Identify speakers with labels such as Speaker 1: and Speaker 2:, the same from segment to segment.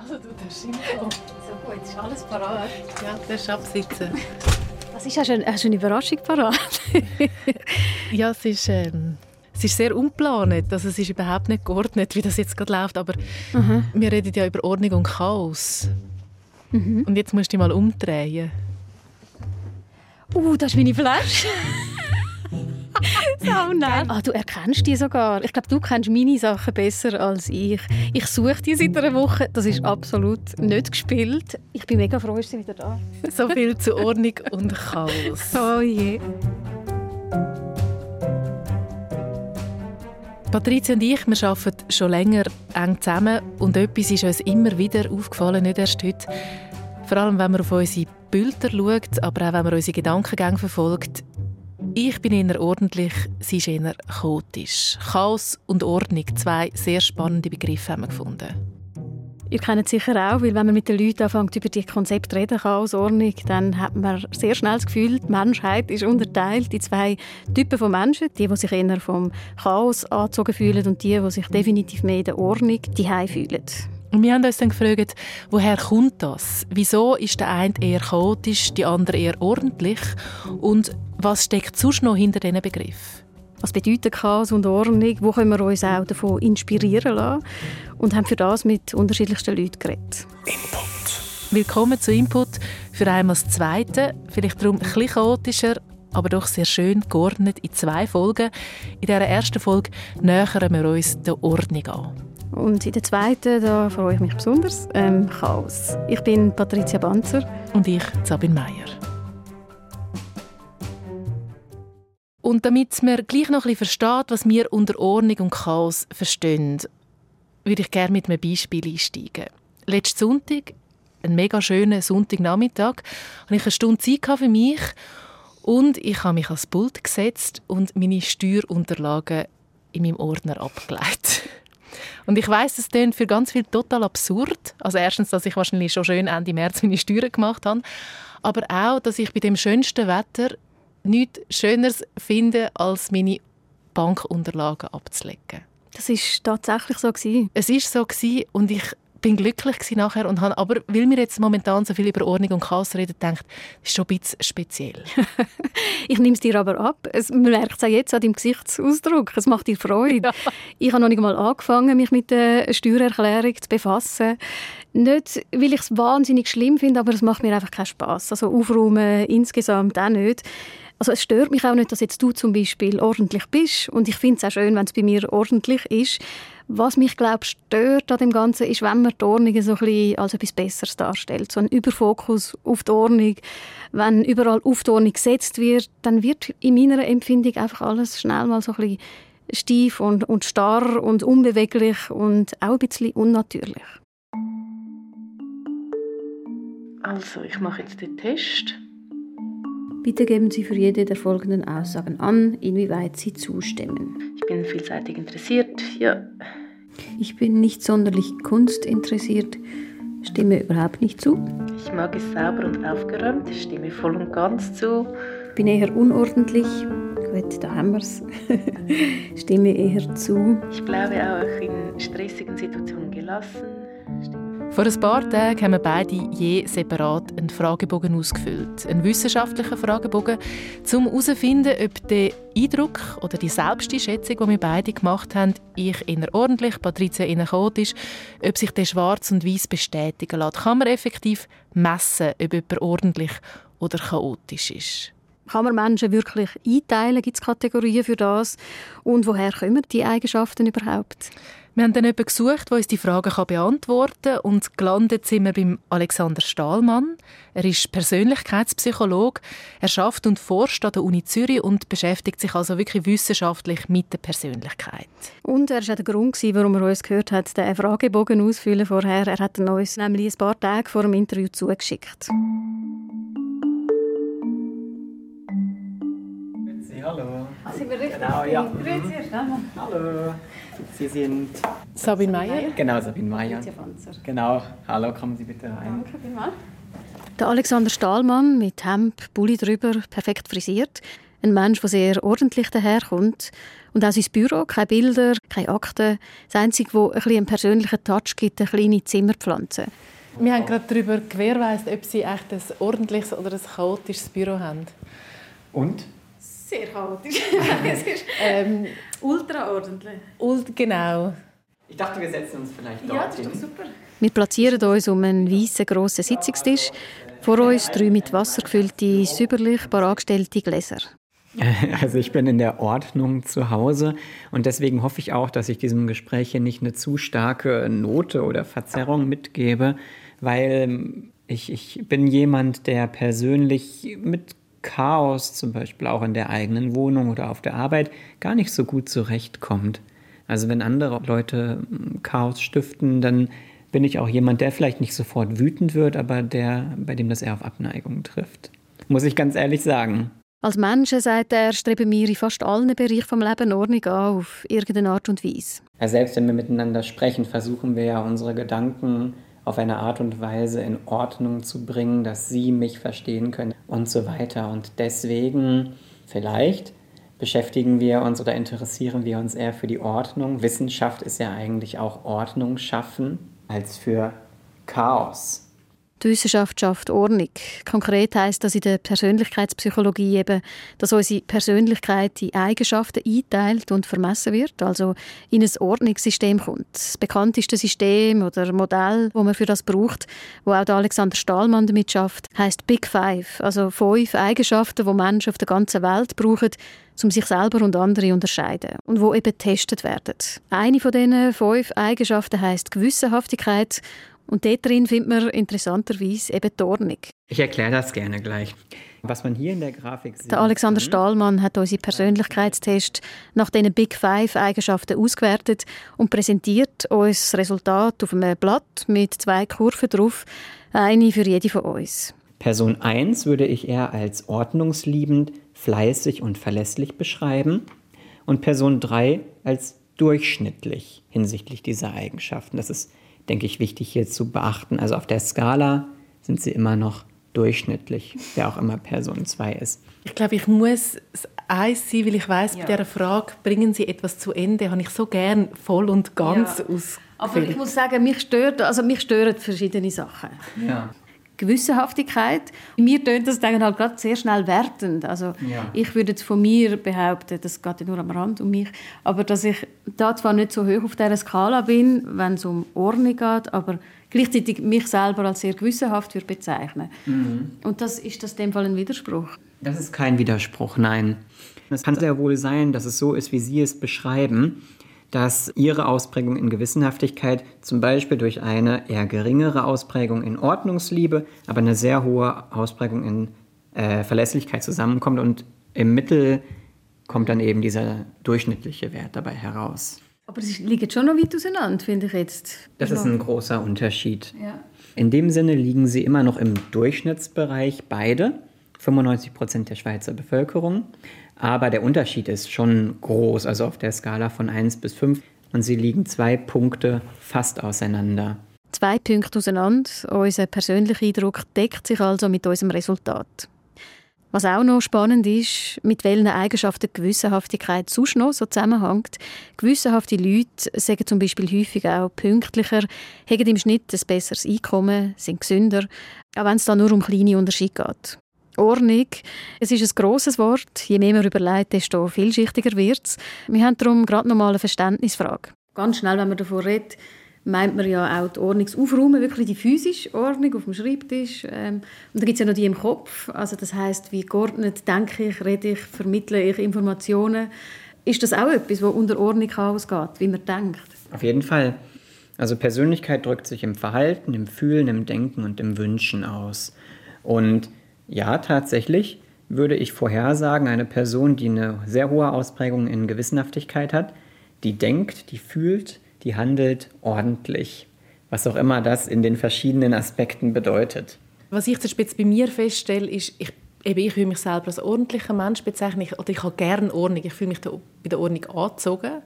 Speaker 1: Also du, das Info.
Speaker 2: So gut, ist alles parat.
Speaker 1: Ja, das ist absitzen.
Speaker 2: Was ist, hast du, eine, hast du eine Überraschung parat?
Speaker 1: ja, es ist, ähm, es ist sehr unplant. Also es ist überhaupt nicht geordnet, wie das jetzt gerade läuft. Aber mhm. wir reden ja über Ordnung und Chaos. Mhm. Und jetzt musst du dich mal umdrehen.
Speaker 2: Uh, das ist meine Flasche. nett. Ah, du erkennst die sogar. Ich glaube, du kennst meine Sachen besser als ich. Ich suche die seit einer Woche. Das ist absolut nicht gespielt. Ich bin mega froh, ist sie wieder da.
Speaker 1: so viel zu Ordnung und Chaos.
Speaker 2: Oh je.
Speaker 1: Patricia und ich, wir arbeiten schon länger eng zusammen und etwas ist uns immer wieder aufgefallen, nicht erst heute. Vor allem, wenn man auf unsere Bilder schaut, aber auch wenn man unsere Gedankengänge verfolgt. Ich bin eher ordentlich, sie ist eher chaotisch. Chaos und Ordnung, zwei sehr spannende Begriffe haben wir gefunden.
Speaker 2: Ihr kennt es sicher auch, weil wenn man mit den Leuten anfängt, über die Konzepte reden, Chaos, Ordnung, dann hat man sehr schnell das Gefühl, die Menschheit ist unterteilt in zwei Typen von Menschen. Die, die sich eher vom Chaos angezogen fühlen und die, die sich definitiv mehr in der Ordnung die fühlen.
Speaker 1: Und wir haben uns dann gefragt, woher kommt das? Wieso ist der eine eher chaotisch, die andere eher ordentlich? Und was steckt sonst noch hinter diesen Begriff?
Speaker 2: Was bedeutet Chaos und Ordnung? Wo können wir uns auch davon inspirieren lassen? Und haben für das mit unterschiedlichsten Leuten geredet.
Speaker 1: Input. Willkommen zu Input. Für einmal das Zweite, vielleicht darum ein bisschen chaotischer, aber doch sehr schön geordnet in zwei Folgen. In dieser ersten Folge nähern wir uns der Ordnung an.
Speaker 2: Und in der zweiten, da freue ich mich besonders, ähm, Chaos. Ich bin Patricia Banzer.
Speaker 1: Und ich, Sabine Meyer. Und damit man gleich noch ein bisschen versteht, was wir unter Ordnung und Chaos verstehen, würde ich gerne mit einem Beispiel einsteigen. Letzten Sonntag, einen mega schönen Sonntagnachmittag, hatte ich eine Stunde Zeit für mich und ich habe mich ans Pult gesetzt und meine Steuerunterlagen in meinem Ordner abgelegt. Und ich weiß, das klingt für ganz viele total absurd. Also erstens, dass ich wahrscheinlich schon schön Ende März meine Steuern gemacht habe, aber auch, dass ich bei dem schönsten Wetter nichts Schöneres finde, als meine Bankunterlagen abzulegen.
Speaker 2: Das ist tatsächlich so gewesen.
Speaker 1: Es ist so gewesen und ich bin glücklich nachher und habe, aber weil wir jetzt momentan so viel über Ordnung und Chaos reden, denkt, das ist schon ein bisschen speziell.
Speaker 2: ich nehme es dir aber ab. Es, man merkt es auch jetzt an deinem Gesichtsausdruck. Es macht dir Freude. Ja. Ich habe noch nicht mal angefangen, mich mit der Steuererklärung zu befassen. Nicht, weil ich es wahnsinnig schlimm finde, aber es macht mir einfach keinen Spaß. Also aufräumen insgesamt auch nicht. Also es stört mich auch nicht, dass jetzt du zum Beispiel ordentlich bist und ich finde es auch schön, wenn es bei mir ordentlich ist. Was mich, glaube stört an dem Ganzen, ist, wenn man die Ordnung so ein bisschen als etwas Besseres darstellt. So ein Überfokus auf die Ordnung. Wenn überall auf die Ordnung gesetzt wird, dann wird in meiner Empfindung einfach alles schnell mal so ein bisschen steif und, und starr und unbeweglich und auch ein bisschen unnatürlich.
Speaker 1: Also, ich mache jetzt den Test.
Speaker 2: Bitte geben Sie für jede der folgenden Aussagen an, inwieweit Sie zustimmen.
Speaker 1: Ich bin vielseitig interessiert, ja.
Speaker 2: Ich bin nicht sonderlich kunstinteressiert, stimme überhaupt nicht zu.
Speaker 1: Ich mag es sauber und aufgeräumt, stimme voll und ganz zu.
Speaker 2: Bin eher unordentlich. Gut, da haben wir es. stimme eher zu.
Speaker 1: Ich bleibe auch in stressigen Situationen gelassen. Vor ein paar Tagen haben wir beide je separat einen Fragebogen ausgefüllt. Einen wissenschaftlichen Fragebogen, um herauszufinden, ob der Eindruck oder die Selbsteinschätzung, die wir beide gemacht haben, ich eher ordentlich, Patricia eher chaotisch, ob sich der schwarz und weiß bestätigen lässt. Kann man effektiv messen, ob jemand ordentlich oder chaotisch ist?
Speaker 2: Kann man Menschen wirklich einteilen? Gibt es Kategorien für das? Und woher kommen die Eigenschaften überhaupt?
Speaker 1: Wir haben dann jemanden gesucht, der uns die Fragen beantworten kann. Und gelandet sind wir beim Alexander Stahlmann. Er ist Persönlichkeitspsychologe. Er schafft und forscht an der Uni Zürich und beschäftigt sich also wirklich wissenschaftlich mit der Persönlichkeit.
Speaker 2: Und er war auch der Grund, warum er uns gehört hat, den Fragebogen ausfüllen vorher. Er hat uns nämlich ein paar Tage vor dem Interview zugeschickt.
Speaker 3: Hallo.
Speaker 2: Ah, sind wir richtig?
Speaker 3: Genau, ja.
Speaker 2: Grüezi,
Speaker 3: Hallo. Sie sind
Speaker 1: Sabine Meyer.
Speaker 3: Genau, Sabine Meyer. Genau. Hallo, kommen Sie bitte rein.
Speaker 2: Danke Der Alexander Stahlmann mit Hemd, Bulli drüber, perfekt frisiert. Ein Mensch, der sehr ordentlich daherkommt. Und auch sein Büro, keine Bilder, keine Akten. Das Einzige, was ein bisschen einen persönlichen Touch gibt, eine kleine Zimmerpflanze.
Speaker 1: Wir haben gerade darüber gewährleistet, ob Sie echt ein ordentliches oder ein chaotisches Büro haben.
Speaker 3: Und?
Speaker 2: Sehr chaotisch. es ist ähm, ultraordentlich.
Speaker 1: Ult genau.
Speaker 3: Ich dachte, wir setzen uns vielleicht dort Ja, das ist doch super.
Speaker 2: Wir platzieren uns um einen weißen grossen Sitzungstisch. Vor uns drei mit Wasser gefüllte, säuberlich angestellte Gläser.
Speaker 3: Also ich bin in der Ordnung zu Hause und deswegen hoffe ich auch, dass ich diesem Gespräch hier nicht eine zu starke Note oder Verzerrung mitgebe, weil ich, ich bin jemand, der persönlich mit Chaos, zum Beispiel auch in der eigenen Wohnung oder auf der Arbeit, gar nicht so gut zurechtkommt. Also wenn andere Leute Chaos stiften, dann bin ich auch jemand, der vielleicht nicht sofort wütend wird, aber der, bei dem das eher auf Abneigung trifft. Muss ich ganz ehrlich sagen.
Speaker 2: Als Menschen, sagt er, streben wir in fast allen Bereichen des Lebens Ordnung an, auf irgendeine Art und Weise.
Speaker 3: Ja, selbst wenn wir miteinander sprechen, versuchen wir ja unsere Gedanken auf eine Art und Weise in Ordnung zu bringen, dass sie mich verstehen können und so weiter. Und deswegen vielleicht beschäftigen wir uns oder interessieren wir uns eher für die Ordnung. Wissenschaft ist ja eigentlich auch Ordnung schaffen als für Chaos.
Speaker 2: Die Wissenschaft schafft Ordnung. Konkret heißt das in der Persönlichkeitspsychologie eben, dass unsere Persönlichkeit in Eigenschaften einteilt und vermessen wird, also in ein Ordnungssystem kommt. Das bekannteste System oder Modell, wo man für das braucht, wo auch Alexander Stahlmann damit schafft, heißt Big Five, also fünf Eigenschaften, wo Menschen auf der ganzen Welt brauchen, um sich selber und andere zu unterscheiden und wo eben getestet werden. Eine von diesen fünf Eigenschaften heißt Gewissenhaftigkeit und dort drin findet man interessanterweise eben die Ordnung.
Speaker 3: Ich erkläre das gerne gleich. Was man hier in der Grafik sieht.
Speaker 2: Der Alexander Stahlmann hat unsere Persönlichkeitstest nach diesen Big Five Eigenschaften ausgewertet und präsentiert uns das Resultat auf einem Blatt mit zwei Kurven drauf, eine für jede von uns.
Speaker 3: Person 1 würde ich eher als ordnungsliebend, fleißig und verlässlich beschreiben und Person 3 als durchschnittlich hinsichtlich dieser Eigenschaften. Das ist denke ich, wichtig hier zu beachten. Also auf der Skala sind sie immer noch durchschnittlich, wer auch immer Person 2 ist.
Speaker 1: Ich glaube, ich muss es eins sein, weil ich weiß, ja. bei dieser Frage, bringen Sie etwas zu Ende, habe ich so gern voll und ganz ja. ausgefüllt.
Speaker 2: Aber ich muss sagen, mich stört, also mich stören verschiedene Sachen. Ja. Gewissenhaftigkeit. Mir tönt das dann halt gerade sehr schnell wertend. Also ja. ich würde jetzt von mir behaupten, das geht ja nur am Rand um mich, aber dass ich da zwar nicht so hoch auf dieser Skala bin, wenn es um Ordnung geht, aber gleichzeitig mich selber als sehr gewissenhaft würde bezeichnen. Mhm. Und das ist das in dem Fall ein Widerspruch?
Speaker 3: Das ist kein Widerspruch, nein. Es kann sehr wohl sein, dass es so ist, wie Sie es beschreiben dass ihre Ausprägung in Gewissenhaftigkeit zum Beispiel durch eine eher geringere Ausprägung in Ordnungsliebe, aber eine sehr hohe Ausprägung in äh, Verlässlichkeit zusammenkommt und im Mittel kommt dann eben dieser durchschnittliche Wert dabei heraus.
Speaker 2: Aber sie liegen schon noch weit auseinander, finde ich jetzt.
Speaker 3: Das ist ein großer Unterschied. Ja. In dem Sinne liegen sie immer noch im Durchschnittsbereich beide, 95 Prozent der Schweizer Bevölkerung. Aber der Unterschied ist schon groß, also auf der Skala von 1 bis 5. Und sie liegen zwei Punkte fast auseinander.
Speaker 2: Zwei Punkte auseinander. Unser persönlicher Eindruck deckt sich also mit unserem Resultat. Was auch noch spannend ist, mit welchen Eigenschaften Gewissenhaftigkeit sonst noch so zusammenhängt. Gewissenhafte Leute sagen zum Beispiel häufig auch pünktlicher, haben im Schnitt ein besseres Einkommen, sind gesünder, auch wenn es da nur um kleine Unterschiede geht. Ordnung. Es ist ein grosses Wort. Je mehr man überlegt, desto vielschichtiger wird es. Wir haben darum gerade noch mal eine Verständnisfrage. Ganz schnell, wenn man davon redet, meint man ja auch die Ordnungsaufräumen, wirklich die physische Ordnung auf dem Schreibtisch. Ähm, und dann gibt es ja noch die im Kopf. Also das heißt, wie geordnet denke ich, rede ich, vermittle ich Informationen. Ist das auch etwas, was unter Ordnung ausgeht, wie man denkt?
Speaker 3: Auf jeden Fall. Also Persönlichkeit drückt sich im Verhalten, im Fühlen, im Denken und im Wünschen aus. Und ja, tatsächlich würde ich vorhersagen, eine Person, die eine sehr hohe Ausprägung in Gewissenhaftigkeit hat, die denkt, die fühlt, die handelt ordentlich. Was auch immer das in den verschiedenen Aspekten bedeutet.
Speaker 1: Was ich zum Beispiel bei mir feststelle, ist, ich, eben, ich will mich selber als ordentlicher Mensch bezeichnen. oder ich habe gerne Ordnung. Ich fühle mich da, bei der Ordnung angezogen.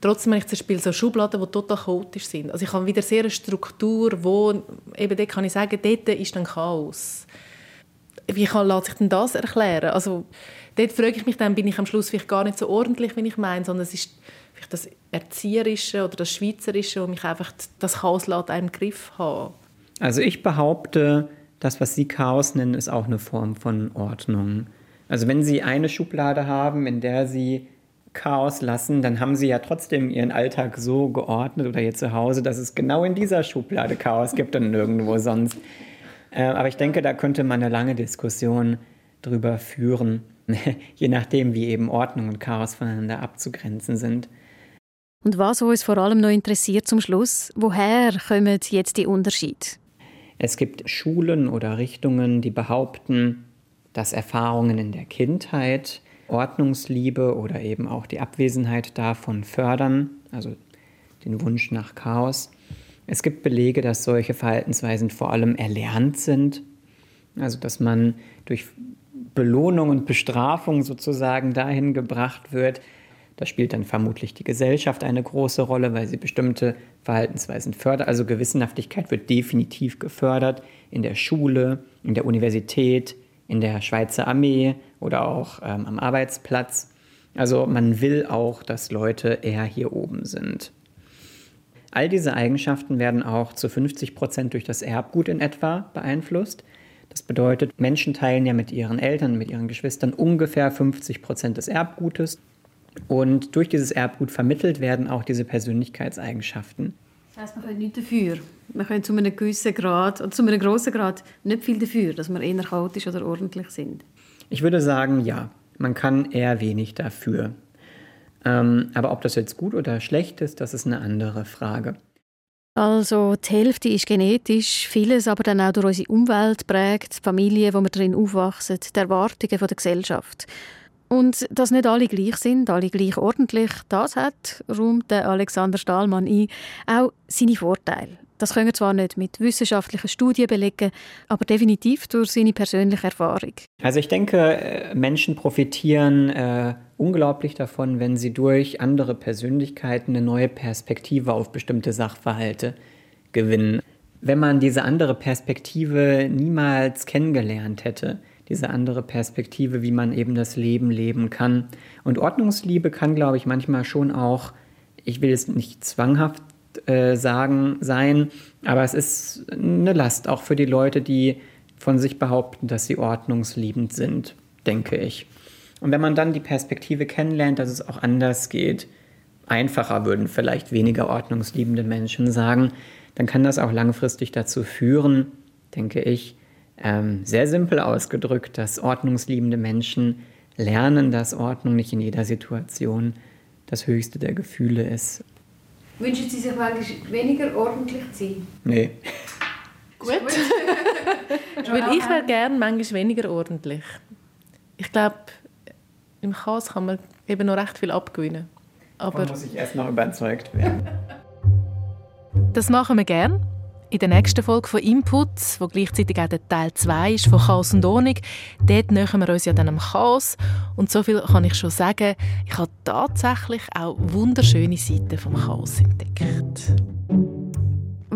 Speaker 1: Trotzdem habe ich zum Beispiel so Schubladen, die total chaotisch sind. Also ich habe wieder sehr eine Struktur, wo eben dort kann ich sagen, dort ist dann Chaos wie kann, lässt sich denn das erklären? Also, dort frage ich mich dann, bin ich am Schluss vielleicht gar nicht so ordentlich, wie ich meine, sondern es ist vielleicht das Erzieherische oder das Schweizerische, wo mich einfach das Chaos lässt, einen Griff haben.
Speaker 3: Also ich behaupte, das, was Sie Chaos nennen, ist auch eine Form von Ordnung. Also wenn Sie eine Schublade haben, in der Sie Chaos lassen, dann haben Sie ja trotzdem Ihren Alltag so geordnet oder Ihr Zuhause, dass es genau in dieser Schublade Chaos gibt und nirgendwo sonst. Äh, aber ich denke, da könnte man eine lange Diskussion drüber führen, je nachdem, wie eben Ordnung und Chaos voneinander abzugrenzen sind.
Speaker 2: Und was uns vor allem noch interessiert zum Schluss, woher kommen jetzt die Unterschiede?
Speaker 3: Es gibt Schulen oder Richtungen, die behaupten, dass Erfahrungen in der Kindheit Ordnungsliebe oder eben auch die Abwesenheit davon fördern, also den Wunsch nach Chaos. Es gibt Belege, dass solche Verhaltensweisen vor allem erlernt sind, also dass man durch Belohnung und Bestrafung sozusagen dahin gebracht wird. Da spielt dann vermutlich die Gesellschaft eine große Rolle, weil sie bestimmte Verhaltensweisen fördert. Also Gewissenhaftigkeit wird definitiv gefördert in der Schule, in der Universität, in der Schweizer Armee oder auch ähm, am Arbeitsplatz. Also man will auch, dass Leute eher hier oben sind. All diese Eigenschaften werden auch zu 50 Prozent durch das Erbgut in etwa beeinflusst. Das bedeutet, Menschen teilen ja mit ihren Eltern, mit ihren Geschwistern ungefähr 50 Prozent des Erbgutes. Und durch dieses Erbgut vermittelt werden auch diese Persönlichkeitseigenschaften.
Speaker 2: Das heißt, man kann nicht dafür. Man kann zu einem gewissen Grad oder zu einem grossen Grad nicht viel dafür, dass wir eher chaotisch oder ordentlich sind.
Speaker 3: Ich würde sagen, ja. Man kann eher wenig dafür. Ähm, aber ob das jetzt gut oder schlecht ist, das ist eine andere Frage.
Speaker 2: Also die Hälfte ist genetisch, vieles aber dann auch durch unsere Umwelt prägt, die Familie, wo wir darin aufwachsen, die Erwartungen der Gesellschaft. Und dass nicht alle gleich sind, alle gleich ordentlich, das hat, räumt Alexander Stahlmann ein, auch seine Vorteile. Das können wir zwar nicht mit wissenschaftlichen Studien belegen, aber definitiv durch seine persönliche Erfahrung.
Speaker 3: Also ich denke, äh, Menschen profitieren äh, unglaublich davon, wenn sie durch andere Persönlichkeiten eine neue Perspektive auf bestimmte Sachverhalte gewinnen. Wenn man diese andere Perspektive niemals kennengelernt hätte, diese andere Perspektive, wie man eben das Leben leben kann. Und Ordnungsliebe kann, glaube ich, manchmal schon auch, ich will es nicht zwanghaft äh, sagen, sein, aber es ist eine Last, auch für die Leute, die von sich behaupten, dass sie ordnungsliebend sind, denke ich. Und wenn man dann die Perspektive kennenlernt, dass es auch anders geht, einfacher würden vielleicht weniger ordnungsliebende Menschen sagen, dann kann das auch langfristig dazu führen, denke ich, ähm, sehr simpel ausgedrückt, dass ordnungsliebende Menschen lernen, dass Ordnung nicht in jeder Situation das höchste der Gefühle ist.
Speaker 2: Wünschen Sie sich manchmal weniger ordentlich zu sein?
Speaker 3: Nee.
Speaker 1: Gut. Weil ich wäre gerne manchmal weniger ordentlich. Ich glaube, im Chaos kann man eben noch recht viel abgewinnen.
Speaker 3: Aber man muss ich erst noch überzeugt werden.
Speaker 1: Das machen wir gerne. In der nächsten Folge von Inputs, wo gleichzeitig auch der Teil 2 ist von Chaos und Ordnung, dort nähern wir uns ja dann am Chaos. Und so viel kann ich schon sagen, ich habe tatsächlich auch wunderschöne Seiten vom Chaos entdeckt.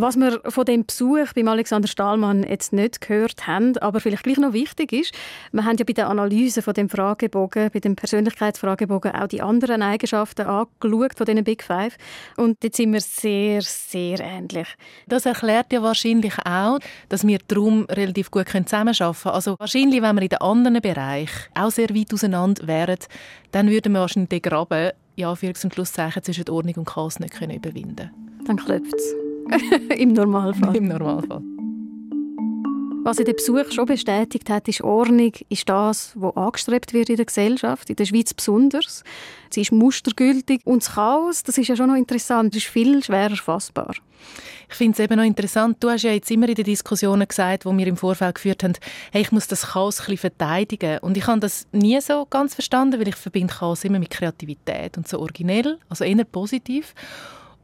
Speaker 2: Was wir von dem Besuch beim Alexander Stahlmann jetzt nicht gehört haben, aber vielleicht gleich noch wichtig ist, wir haben ja bei der Analyse von dem Fragebogen, bei dem Persönlichkeitsfragebogen auch die anderen Eigenschaften angeschaut von diesen Big Five und dort sind wir sehr, sehr ähnlich.
Speaker 1: Das erklärt ja wahrscheinlich auch, dass wir darum relativ gut zusammenarbeiten können. Also wahrscheinlich, wenn wir in den anderen Bereichen auch sehr weit auseinander wären, dann würden wir wahrscheinlich den Graben ja, Anführungs- und Schlusszeichen zwischen Ordnung und Chaos nicht können überwinden
Speaker 2: Dann klopft es. Im Normalfall.
Speaker 1: Im Normalfall.
Speaker 2: Was in der Besuch schon bestätigt hat, ist Ordnung ist das, was angestrebt wird in der Gesellschaft, in der Schweiz besonders. Sie ist mustergültig und das Chaos, das ist ja schon noch interessant, das ist viel schwerer fassbar.
Speaker 1: Ich finde es eben noch interessant, du hast ja jetzt immer in den Diskussionen gesagt, die wir im Vorfeld geführt haben, hey, ich muss das Chaos ein bisschen verteidigen. Und ich habe das nie so ganz verstanden, weil ich verbinde Chaos immer mit Kreativität und so originell, also eher positiv.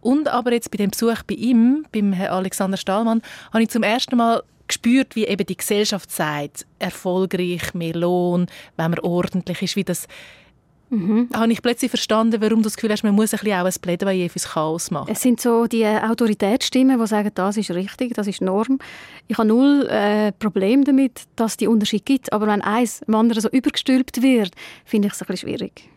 Speaker 1: Und aber jetzt bei dem Besuch bei ihm, beim Herrn Alexander Stahlmann, habe ich zum ersten Mal gespürt, wie eben die Gesellschaft sagt, erfolgreich, mehr Lohn, wenn man ordentlich ist, wie das Mhm. Habe ich plötzlich verstanden, warum du das Gefühl hast, man muss ein bisschen auch ein Plädoyer fürs Chaos machen.
Speaker 2: Es sind so die Autoritätsstimmen, die sagen, das ist richtig, das ist Norm. Ich habe null äh, Problem damit, dass es die Unterschied gibt. Aber wenn eins dem anderen so übergestülpt wird, finde ich es ein bisschen schwierig.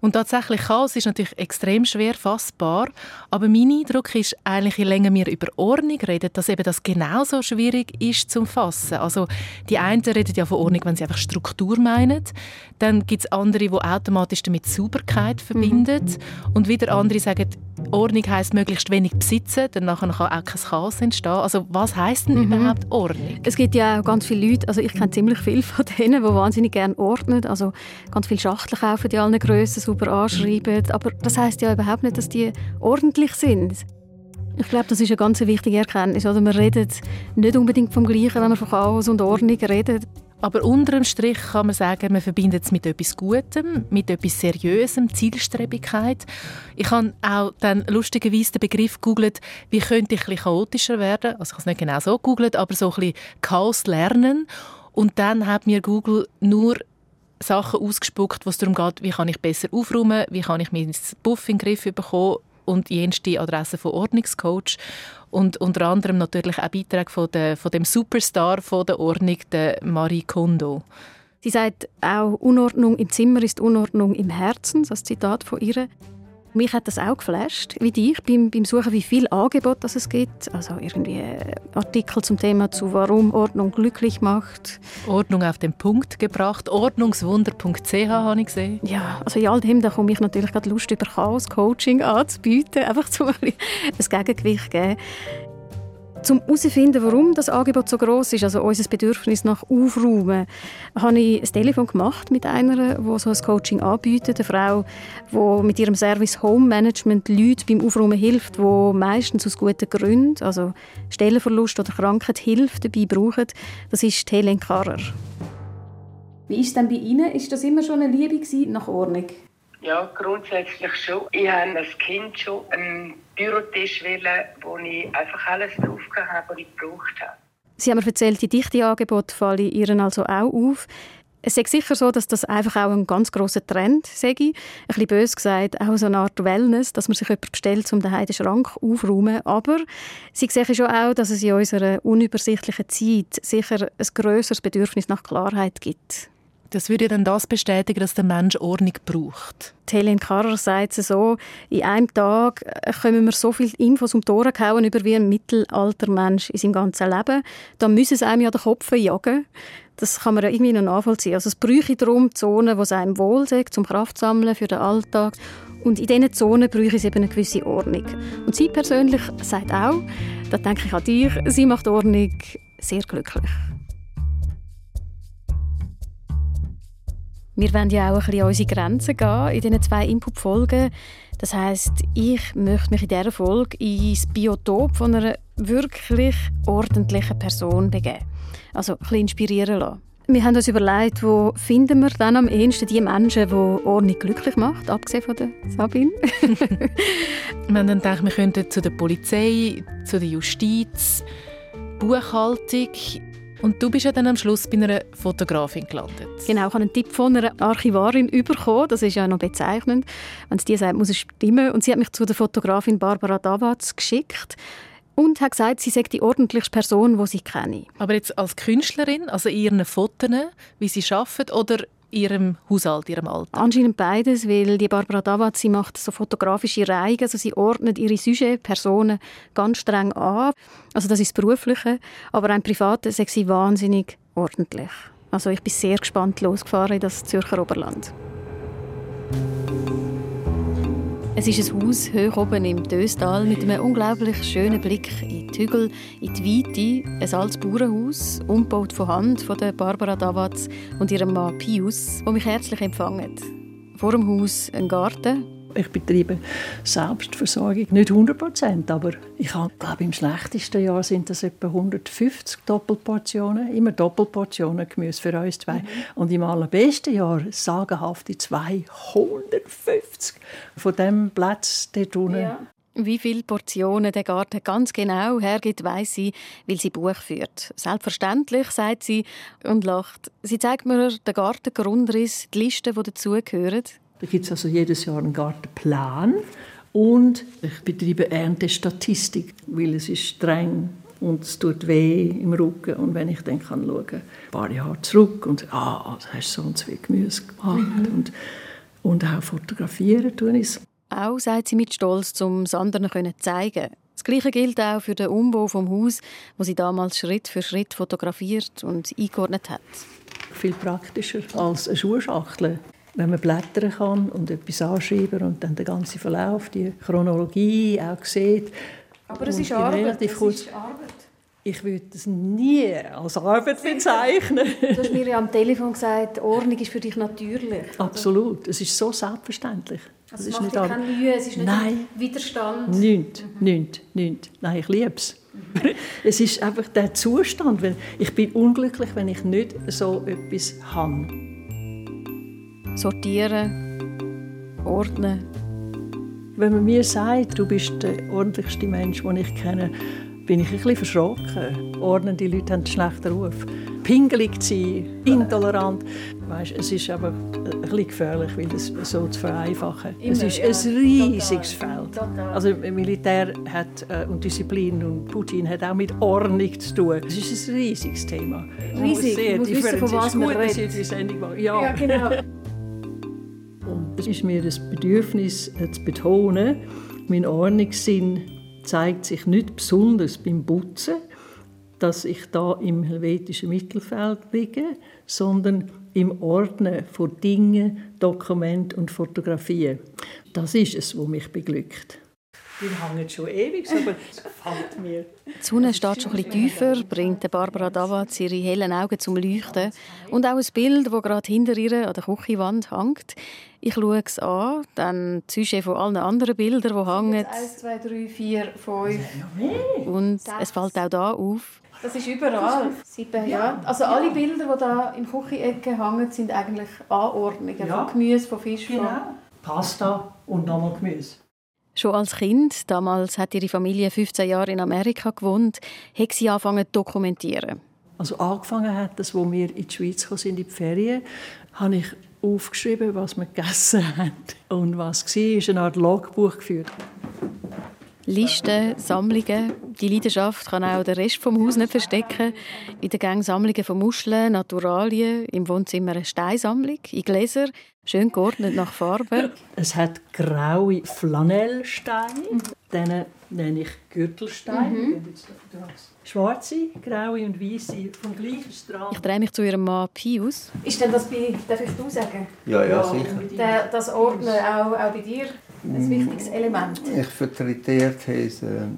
Speaker 1: Und tatsächlich Chaos ist natürlich extrem schwer fassbar, aber mein Eindruck ist eigentlich, je länger wir über Ordnung reden, dass eben das genauso schwierig ist zum Fassen. Also die einen reden ja von Ordnung, wenn sie einfach Struktur meinen, dann gibt es andere, die automatisch damit Sauberkeit verbinden mhm. und wieder andere sagen, Ordnung heißt möglichst wenig besitzen, dann kann auch kein Chaos entstehen. Also was heißt denn mhm. überhaupt Ordnung?
Speaker 2: Es gibt ja auch ganz viele Leute, also ich kenne ziemlich viele von denen, die wahnsinnig gerne ordnen, also ganz viele Schachteln kaufen die allen Grössen super anschreiben, aber das heißt ja überhaupt nicht, dass die ordentlich sind. Ich glaube, das ist eine ganz wichtige Erkenntnis. Oder man redet nicht unbedingt vom Gleichen, wenn man von Chaos und Ordnung redet.
Speaker 1: Aber unter dem Strich kann man sagen, man verbindet es mit etwas Gutem, mit etwas Seriösem, Zielstrebigkeit. Ich habe auch dann lustigerweise den Begriff gegoogelt, wie könnte ich ein chaotischer werden. Also ich habe es nicht genau so gegoogelt, aber so ein bisschen Chaos lernen. Und dann hat mir Google nur Sachen ausgespuckt, wo es darum geht, wie kann ich besser aufräumen, wie kann ich meinen Buff in den Griff bekommen und jenste Adresse von Ordnungscoach und unter anderem natürlich auch Beiträge von, der, von dem Superstar von der Ordnung, der Marie Kondo.
Speaker 2: Sie sagt auch, Unordnung im Zimmer ist Unordnung im Herzen, das Zitat von ihr. Mich hat das auch geflasht, wie dich, beim, beim Suchen, wie viel Angebot das es gibt. Also irgendwie äh, Artikel zum Thema zu «Warum Ordnung glücklich macht».
Speaker 1: Ordnung auf den Punkt gebracht. Ordnungswunder.ch habe ich gesehen.
Speaker 2: Ja, also in all dem da komme ich natürlich gerade Lust, über Chaos-Coaching anzubieten, einfach zum ein Gegengewicht zu geben um herauszufinden, warum das Angebot so groß ist, also unser Bedürfnis nach Aufräumen, habe ich ein Telefon gemacht mit einer, die so ein Coaching anbietet, eine Frau, die mit ihrem Service Home Management Leuten beim Aufräumen hilft, die meistens aus guten Gründen, also Stellenverlust oder Krankheit, Hilfe dabei brauchen. Das ist Helen Karrer. Wie ist denn bei Ihnen? Ist das immer schon eine Liebe nach Ordnung?
Speaker 4: Ja, grundsätzlich schon. Ich habe als Kind schon einen Bürotisch wählen, wo ich einfach alles drauf habe, was ich gebraucht habe.
Speaker 2: Sie haben mir erzählt, die dichte Angebote fallen Ihnen also auch auf. Es ist sicher so, dass das einfach auch ein ganz grosser Trend sei. Ein bisschen bös gesagt, auch so eine Art Wellness, dass man sich jemand bestellt, um den Schrank aufzuräumen. Aber sie sehen schon auch, dass es in unserer unübersichtlichen Zeit sicher ein grösseres Bedürfnis nach Klarheit gibt.
Speaker 1: Das würde dann das bestätigen, dass der Mensch Ordnung braucht.
Speaker 2: Helen Karrer sagt es so, in einem Tag können wir so viele Infos um die Ohren hauen über wie ein Mittelaltermensch in seinem ganzen Leben. Da müssen es einem ja den Kopf jagen. Das kann man ja irgendwie noch nachvollziehen. Also es bräuchte darum Zonen, wo es einem wohl ist, zum Kraft sammeln für den Alltag. Und in diesen Zonen bräuchte es eben eine gewisse Ordnung. Und sie persönlich sagt auch, da denke ich an dich, sie macht Ordnung sehr glücklich. Wir wollen ja auch ein bisschen an unsere Grenzen gehen in diesen zwei Input-Folgen. Das heisst, ich möchte mich in dieser Folge ins Biotop von einer wirklich ordentlichen Person begeben. Also ein bisschen inspirieren lassen. Wir haben uns überlegt, wo finden wir dann am ehesten die Menschen, die Ordnung glücklich macht, abgesehen von der Sabine.
Speaker 1: wir haben dann gedacht, wir könnten zu der Polizei, zu der Justiz, Buchhaltung, und du bist ja dann am Schluss bei einer Fotografin gelandet.
Speaker 2: Genau, ich habe einen Tipp von einer Archivarin bekommen. Das ist ja noch bezeichnend. Wenn es die sagt, muss es stimmen. Und sie hat mich zu der Fotografin Barbara Davatz geschickt und hat gesagt, sie sei die ordentlichste Person, die sie kenne.
Speaker 1: Aber jetzt als Künstlerin, also in ihren Fotos, wie sie arbeitet, oder ihrem Haushalt, ihrem Alltag?
Speaker 2: Anscheinend beides, weil die Barbara Davat, sie macht so fotografische Reihen, also sie ordnet ihre Sujet, Personen ganz streng an. Also das ist das Berufliche, aber ein Privates sagt sie wahnsinnig ordentlich. Also ich bin sehr gespannt losgefahren in das Zürcher Oberland. Es ist ein Haus hoch oben im Döstal mit einem unglaublich schönen Blick in die Hügel, in die Weite. Ein altes Bauernhaus, umgebaut von Hand von Barbara Davatz und ihrem Mann Pius, die mich herzlich empfangen. Vor dem Haus ein Garten,
Speaker 5: ich betreibe Selbstversorgung, nicht 100 Prozent, aber ich habe, glaube im schlechtesten Jahr sind das etwa 150 Doppelportionen, immer Doppelportionen Gemüse für uns zwei. Mhm. Und im allerbesten Jahr sagenhafte 250 von dem Platz dort unten. Ja.
Speaker 2: Wie viele Portionen der Garten ganz genau hergibt, weiß sie, weil sie Buch führt. Selbstverständlich, sagt sie und lacht. Sie zeigt mir den Gartengrundriss, die Liste, die dazugehören.
Speaker 5: Da gibt es also jedes Jahr einen Gartenplan und ich betreibe Erntestatistik, weil es ist streng und es tut weh im Rücken. Und wenn ich dann kann schauen, ein paar Jahre zurück und ah, du hast so und so viel Gemüse gemacht mhm. und, und auch fotografieren ich es.
Speaker 2: Auch sagt sie mit Stolz, um es anderen zu zeigen. Das Gleiche gilt auch für den Umbau vom Haus, wo sie damals Schritt für Schritt fotografiert und eingeordnet hat.
Speaker 5: Viel praktischer als eine Schuhschachtel wenn man blättern kann und etwas anschreiben und dann den ganzen Verlauf, die Chronologie auch sieht.
Speaker 2: Aber es ist Arbeit. Es ist Arbeit.
Speaker 5: Ich würde es nie als Arbeit bezeichnen.
Speaker 2: du hast mir ja am Telefon gesagt, Ordnung ist für dich natürlich.
Speaker 5: Absolut. Es ist so selbstverständlich.
Speaker 2: Also es ist nicht keine Mühe, es ist nicht Nein. Widerstand.
Speaker 5: Nichts, mhm. nichts, nichts. Nein, ich liebe es. es ist einfach der Zustand. Ich bin unglücklich, wenn ich nicht so etwas habe.
Speaker 2: Sortieren, ordnen.
Speaker 5: Wenn man mir sagt, du bist der ordentlichste Mensch, den ich kenne, bin ich ein bisschen verschrocken. Ordnende Leute haben einen schlechten Ruf. Pingelig zu sein, intolerant. Weißt, es ist aber ein bisschen gefährlich, weil das so zu vereinfachen. Immer, es ist ja. ein riesiges total, Feld. Total. Also Militär hat, äh, und Disziplin und Putin hat auch mit Ordnung zu tun. Es ist ein riesiges Thema.
Speaker 2: Riesig, sehr muss wissen, von was man redet.
Speaker 5: Ja. ja, genau. es ist mir das Bedürfnis äh, zu betonen, mein Ordnungssinn zeigt sich nicht besonders beim Putzen, dass ich da im helvetischen Mittelfeld liege, sondern im Ordnen von Dingen, Dokumenten und Fotografien. Das ist es, was mich beglückt. Wir hängen schon ewig, aber es gefällt mir.
Speaker 2: Die Sonne steht schon etwas tiefer, bringt Barbara Davatz ihre hellen Augen zum Leuchten. Und auch ein Bild, das gerade hinter ihr an der Küchenwand hängt. Ich schaue es an, dann Sujet von allen anderen Bildern, die hängen. 1, 2, 3, 4, 5. Und es fällt auch hier auf. Das ist überall. Sieben, ja. Also alle Bilder, die da in Küchenecke hängen, sind eigentlich Anordnungen ja. von Gemüse, von Fisch,
Speaker 5: genau. von... Pasta und nochmal Gemüse.
Speaker 2: Schon als Kind, damals hat ihre Familie 15 Jahre in Amerika gewohnt, hat sie angefangen zu dokumentieren.
Speaker 5: Also angefangen hat das, wo wir in die Schweiz sind, in die Ferien, habe ich aufgeschrieben, was wir gegessen haben und was war, ist eine Art Logbuch geführt.
Speaker 2: Listen, Sammlungen. Die Leidenschaft kann auch der Rest vom Haus nicht verstecken. In der Gang Sammlungen von Muscheln, Naturalien, im Wohnzimmer eine Steinsammlung, in Gläser, schön geordnet nach Farbe.
Speaker 5: Es hat graue Flanellsteine, mhm. denen nenne ich Gürtelsteine. Mhm. Schwarze, graue und weiße vom gleichen Strand.
Speaker 2: Ich drehe mich zu ihrem Mann Pius. Ist denn das bei, darf ich du sagen?
Speaker 6: Ja, ja, sicher.
Speaker 2: Das Ordnen auch, auch bei dir ein wichtiges Element?
Speaker 6: Ich vertrete die These,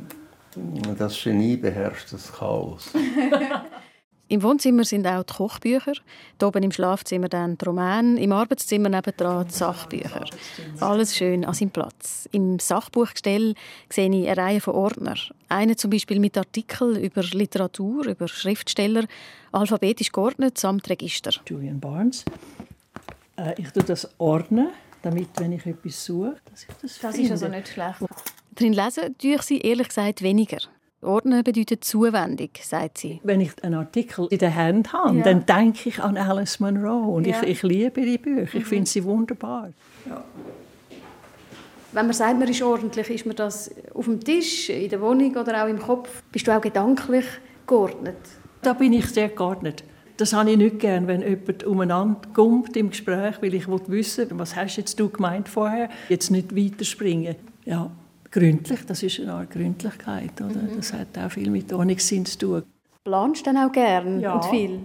Speaker 6: das Genie beherrscht das Chaos.
Speaker 2: Im Wohnzimmer sind auch die Kochbücher, hier oben im Schlafzimmer dann die Romane, im Arbeitszimmer nebendran die Sachbücher. Alles schön an seinem Platz. Im Sachbuchgestell sehe ich eine Reihe von Ordner. Einen zum Beispiel mit Artikeln über Literatur, über Schriftsteller, alphabetisch geordnet samt Register.
Speaker 5: Julian Barnes. Äh, ich tue das ordnen, damit, wenn ich etwas suche, dass ich das,
Speaker 2: das finde. ist also nicht schlecht. Drin lesen tue ich sie ehrlich gesagt weniger. Ordnen bedeutet Zuwendung, sagt sie.
Speaker 5: Wenn ich einen Artikel in der Hand habe, ja. dann denke ich an Alice Munro und ja. ich, ich, liebe ihre Bücher. Ich mhm. finde sie wunderbar. Ja.
Speaker 2: Wenn man sagt, man ist ordentlich, ist man das auf dem Tisch, in der Wohnung oder auch im Kopf? Bist du auch gedanklich geordnet?
Speaker 5: Da bin ich sehr geordnet. Das habe ich nicht gern, wenn jemand umeinander kommt im Gespräch, weil ich wissen will, was hast jetzt du gemeint vorher? Jetzt nicht weiterspringen. Ja, gründlich, das ist eine Art Gründlichkeit. Oder? Mhm. Das hat auch viel mit Ordnungssinn zu tun.
Speaker 2: Planst dann auch gern
Speaker 5: ja.
Speaker 2: und viel?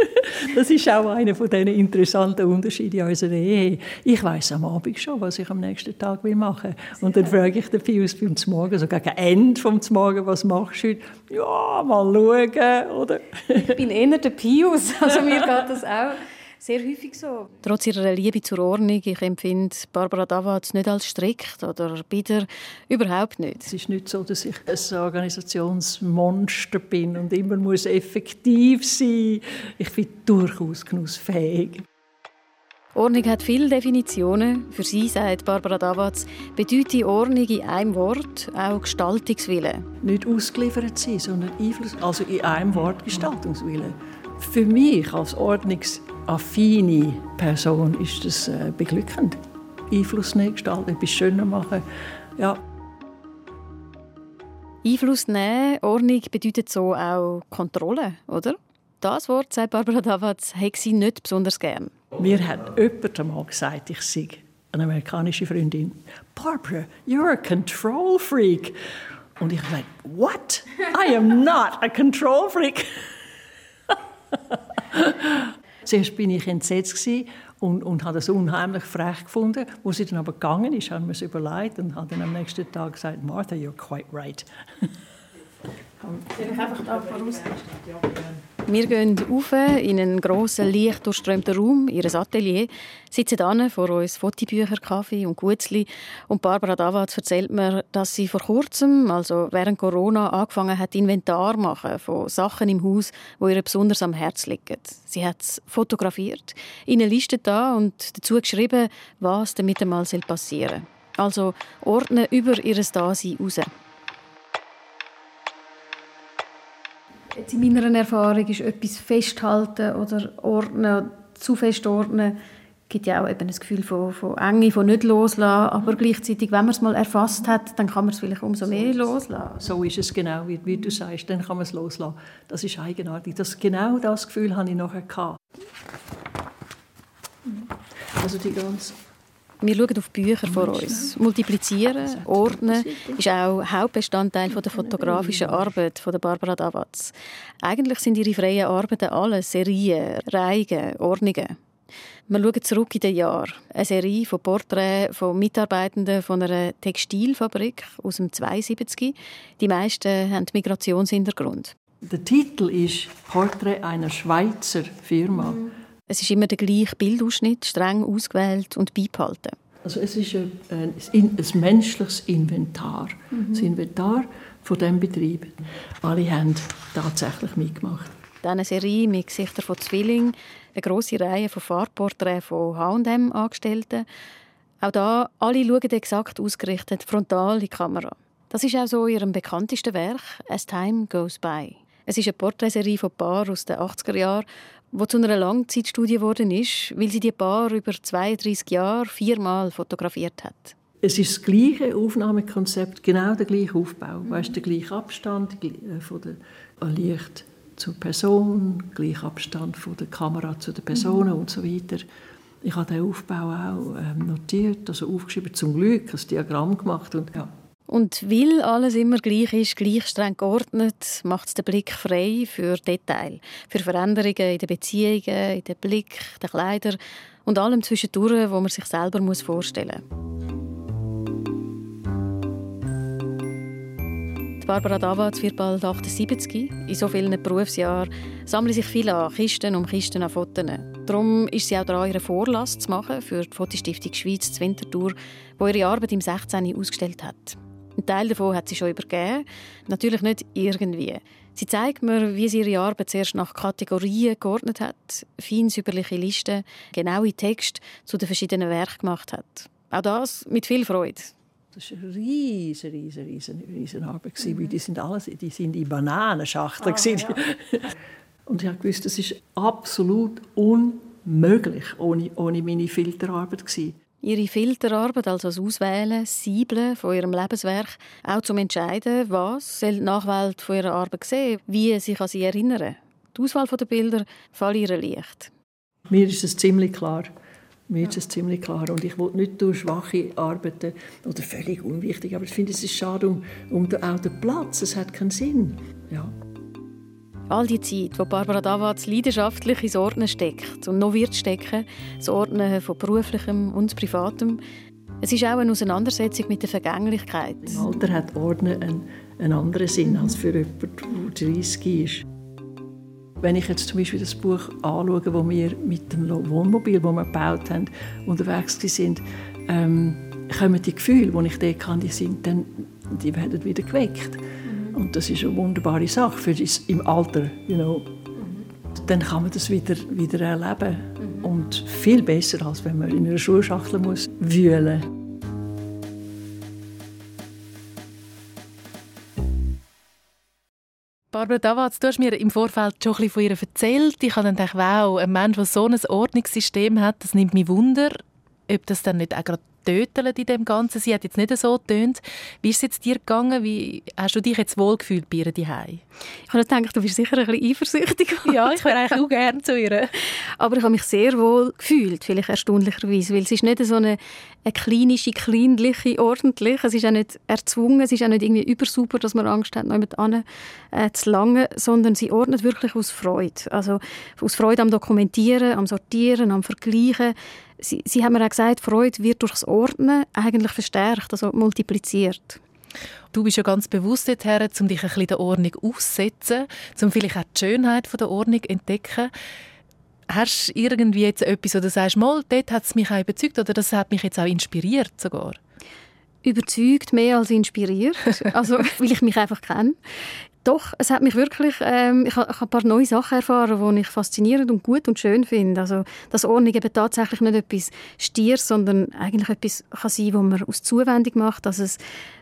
Speaker 5: das ist auch einer von diesen interessanten Unterschieden in unserer Ehe. Ich weiß am Abend schon, was ich am nächsten Tag machen will. Und dann frage ich den Pius beim Morgen, so gegen Ende vom Morgen, was machst du heute? Ja, mal schauen, oder?
Speaker 2: ich bin eher der Pius, also mir geht das auch sehr häufig so. Trotz ihrer Liebe zur Ordnung, ich empfinde Barbara Davatz nicht als strikt oder bitter, überhaupt nicht.
Speaker 5: Es ist nicht so, dass ich ein Organisationsmonster bin und immer muss effektiv sein. Ich bin durchaus genussfähig.
Speaker 2: Ordnung hat viele Definitionen. Für sie, sagt Barbara Davatz, bedeutet Ordnung in einem Wort auch Gestaltungswille.
Speaker 5: Nicht ausgeliefert sein, sondern Einfluss, also in einem Wort Gestaltungswille. Für mich als Ordnungs- affine Person ist das äh, beglückend. Einfluss nehmen, gestalten, etwas schöner machen. Ja.
Speaker 2: Einfluss nehmen, Ordnung bedeutet so auch Kontrolle, oder? Das Wort, sagt Barbara Davatz, hat sie nicht besonders gern.
Speaker 5: Mir hat jemand einmal gesagt, ich sei eine amerikanische Freundin. Barbara, you're a control freak. Und ich gesagt, what? I am not a control freak. Zuerst bin ich entsetzt und, und habe das unheimlich frech gefunden. Wo sie dann aber gegangen ist, haben wir es überlegt und habe dann am nächsten Tag gesagt, Martha, you're quite right.
Speaker 2: Wir gehen auf in einen grossen, leicht durchströmten Raum, ihr Atelier, sitzen an vor uns Fotobücher, Kaffee und Gutzli. Und Barbara Davatz erzählt mir, dass sie vor kurzem, also während Corona, angefangen hat, Inventar machen von Sachen im Haus, wo ihr besonders am Herz liegen. Sie hat es fotografiert, in eine Liste da und dazu geschrieben, was damit einmal passieren soll. Also ordnen über ihr Dasein raus. Jetzt in meiner Erfahrung ist etwas festhalten oder ordnen, zu fest ordnen, gibt ja auch eben ein Gefühl von, von Enge, von nicht loslassen, aber gleichzeitig, wenn man es mal erfasst hat, dann kann man es vielleicht umso mehr loslassen.
Speaker 5: So ist es genau, wie, wie du sagst, dann kann man es loslassen. Das ist eigenartig. Das, genau das Gefühl hatte ich nachher. Gehabt. Also die ganze
Speaker 2: wir schauen auf Bücher vor uns. Multiplizieren, ordnen ist auch Hauptbestandteil der fotografischen Arbeit von Barbara Davatz. Eigentlich sind ihre freien Arbeiten alle Serien, Reihen, Ordnungen. Wir schauen zurück in den Jahr. Eine Serie von Porträts von Mitarbeitenden von einer Textilfabrik aus dem 72. Die meisten haben Migrationshintergrund.
Speaker 5: Der Titel ist Porträt einer Schweizer Firma. Mhm.
Speaker 2: Es ist immer der gleiche Bildausschnitt, streng ausgewählt und beibehalten.
Speaker 5: Also es ist ein, ein, ein menschliches Inventar. Mhm. Das Inventar von diesem Betrieb. Alle haben tatsächlich mitgemacht.
Speaker 2: Diese Serie mit Gesichtern von Zwillingen, eine grosse Reihe von Farbporträts von H&M-Angestellten. Auch da, alle schauen exakt ausgerichtet, frontal in die Kamera. Das ist auch so ihrem bekanntesten Werk, «As Time Goes By». Es ist eine Porträtserie von Paar aus den 80er Jahren, die zu einer Langzeitstudie geworden ist, weil sie die Paar über 32 Jahre viermal fotografiert hat.
Speaker 5: Es ist das gleiche Aufnahmekonzept, genau der gleiche Aufbau. Mhm. Weißt, der gleiche Abstand äh, von der Licht zur Person, gleicher Abstand von der Kamera zu den Personen mhm. und so weiter. Ich habe den Aufbau auch ähm, notiert, also aufgeschrieben, zum Glück, ein Diagramm gemacht und ja.
Speaker 2: Und weil alles immer gleich ist, gleich streng geordnet, macht es den Blick frei für Details, für Veränderungen in den Beziehungen, in den Blick, den Kleidern und allem zwischendurch, wo man sich selber vorstellen muss. Barbara Davatz wird bald 78. In so vielen Berufsjahren sammeln sich viele an, Kisten um Kisten an Fotos. Darum ist sie auch daran, ihre Vorlass zu machen für die Fotostiftung Schweiz Winterthur, wo ihre Arbeit im 16. ausgestellt hat. Ein Teil davon hat sie schon übergeben. Natürlich nicht irgendwie. Sie zeigt mir, wie sie ihre Arbeit zuerst nach Kategorien geordnet hat, feinsäuberliche Listen, genaue Texte zu den verschiedenen Werken gemacht hat. Auch das mit viel Freude.
Speaker 5: Das war eine riesen, riesen, riesen, riesen Arbeit. Mhm. Die sind alles, die sind in Bananenschachteln. Oh, ja. Und ich wusste, das ist absolut unmöglich ohne, ohne meine Filterarbeit gewesen.
Speaker 2: Ihre Filterarbeit, also das Auswählen, Siebeln von ihrem Lebenswerk, auch zum Entscheiden, was soll die Nachwelt von ihrer Arbeit sehen, wie sie an sie erinnern. Die Auswahl der Bilder fällt ihr leicht.
Speaker 5: Mir ist es ziemlich klar. Mir ist es ziemlich klar. Und ich will nicht durch schwache arbeiten oder völlig unwichtig. Aber ich finde, es ist schade um, um den, auch den Platz. Es hat keinen Sinn. Ja.
Speaker 2: All die Zeit, wo Barbara Davatz leidenschaftlich ins Ordnen steckt und noch wird stecken, das Ordnen von beruflichem und privatem, es ist auch eine Auseinandersetzung mit der Vergänglichkeit.
Speaker 5: Im Alter hat Ordnen einen, einen anderen Sinn als für jemanden, der 30 ist. Wenn ich jetzt zum Beispiel das Buch anschaue, das wir mit dem Wohnmobil, das wir gebaut haben, unterwegs sind, ähm, kommen die Gefühle, die ich dort kann, die, sind dann, die werden wieder geweckt. Und das ist eine wunderbare Sache für das im Alter. You know. Dann kann man das wieder, wieder erleben. Und viel besser, als wenn man in einer Schulschachtel muss wühlen muss.
Speaker 1: Barbara Davatz, du hast mir im Vorfeld schon ein bisschen von ihr erzählt. Ich habe dann gedacht, wow, ein Mensch, der so ein Ordnungssystem hat, das nimmt mich Wunder, ob das dann nicht auch gerade tötelt in dem Ganzen. Sie hat jetzt nicht so getönt. Wie ist es jetzt dir gegangen? Wie hast du dich jetzt wohl gefühlt bei ihr daheim?
Speaker 2: Ich habe gedacht, du bist sicher ein bisschen eifersüchtig.
Speaker 1: ja, ich wäre eigentlich auch gerne zu ihr.
Speaker 2: Aber ich habe mich sehr wohl gefühlt, vielleicht erstaunlicherweise, weil es ist nicht so eine, eine klinische, kleinliche, ordentlich. Es ist auch nicht erzwungen, es ist auch nicht irgendwie übersuper, dass man Angst hat, jemand an äh, zu langen, sondern sie ordnet wirklich aus Freude. Also aus Freude am Dokumentieren, am Sortieren, am Vergleichen. Sie, sie haben mir auch gesagt, Freude wird durch das Ordnen eigentlich verstärkt, also multipliziert.
Speaker 1: Du bist ja ganz bewusst dorthin, um dich ein bisschen der Ordnung auszusetzen, um vielleicht auch die Schönheit der Ordnung zu entdecken. Hast du irgendwie jetzt etwas, wo du sagst, mal, dort hat es mich auch überzeugt oder das hat mich jetzt auch inspiriert sogar?
Speaker 2: Überzeugt mehr als inspiriert, also weil ich mich einfach kenne. Doch, es hat mich wirklich, ähm, ich habe ein paar neue Sachen erfahren, die ich faszinierend und gut und schön finde. Also, dass Ordnung eben tatsächlich nicht etwas Stiers, sondern eigentlich etwas kann sein, was man aus Zuwendung macht, dass es,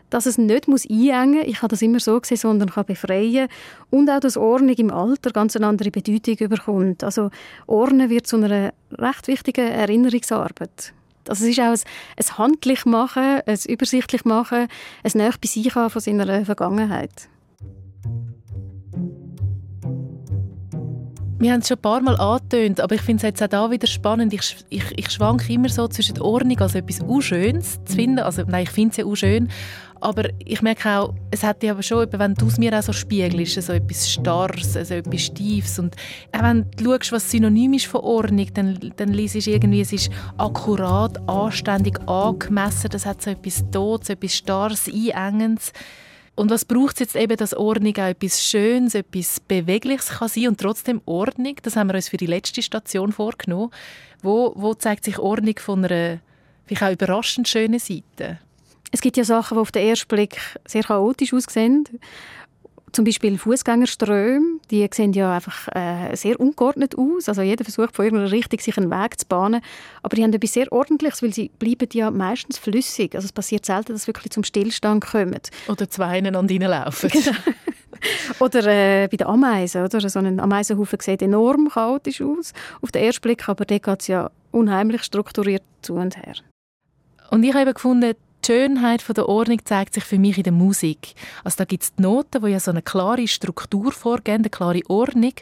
Speaker 2: dass es nicht muss einengen muss. Ich habe das immer so gesehen, sondern kann befreien. Und auch, dass Ordnung im Alter ganz eine andere Bedeutung bekommt. Also, Ordnen wird zu einer recht wichtigen Erinnerungsarbeit. Also es ist auch ein, ein handlich machen, ein übersichtlich machen, ein näher bei sich von seiner Vergangenheit.
Speaker 1: Wir haben es schon ein paar Mal angetönt, aber ich finde es jetzt auch da wieder spannend. Ich, ich, ich schwanke immer so zwischen Ordnung als etwas Unschönes zu finden. Also, nein, ich finde es ja unschön. Aber ich merke auch, es hat dich aber schon, wenn du es mir auch so spiegelst, so etwas Starres, also etwas Stiefes. Und auch wenn du schaust, was synonym ist von Ordnung, dann, dann liest du irgendwie, es ist akkurat, anständig, angemessen, das hat so etwas Todes, etwas Starres, Einengendes. Und was braucht es jetzt eben, dass Ordnung auch etwas Schönes, etwas Bewegliches kann sein und trotzdem Ordnung? Das haben wir uns für die letzte Station vorgenommen. Wo, wo zeigt sich Ordnung von einer vielleicht auch überraschend schönen Seite?
Speaker 2: Es gibt ja Sachen, die auf den ersten Blick sehr chaotisch aussehen zum Beispiel Fußgängerströme, die sehen ja einfach äh, sehr ungeordnet aus. Also jeder versucht von irgendeiner Richtung sich einen Weg zu bahnen. Aber die haben etwas sehr Ordentliches, weil sie bleiben ja meistens flüssig. Also es passiert selten, dass sie wirklich zum Stillstand kommen.
Speaker 1: Oder zwei ineinander reinlaufen.
Speaker 2: Genau. oder äh, bei den Ameisen. Oder? So ein Ameisenhaufen sieht enorm chaotisch aus auf den ersten Blick, aber der geht es ja unheimlich strukturiert zu und her.
Speaker 1: Und ich habe gefunden, die Schönheit der Ordnung zeigt sich für mich in der Musik. Also da gibt es die Noten, die ja so eine klare Struktur vorgeben, eine klare Ordnung.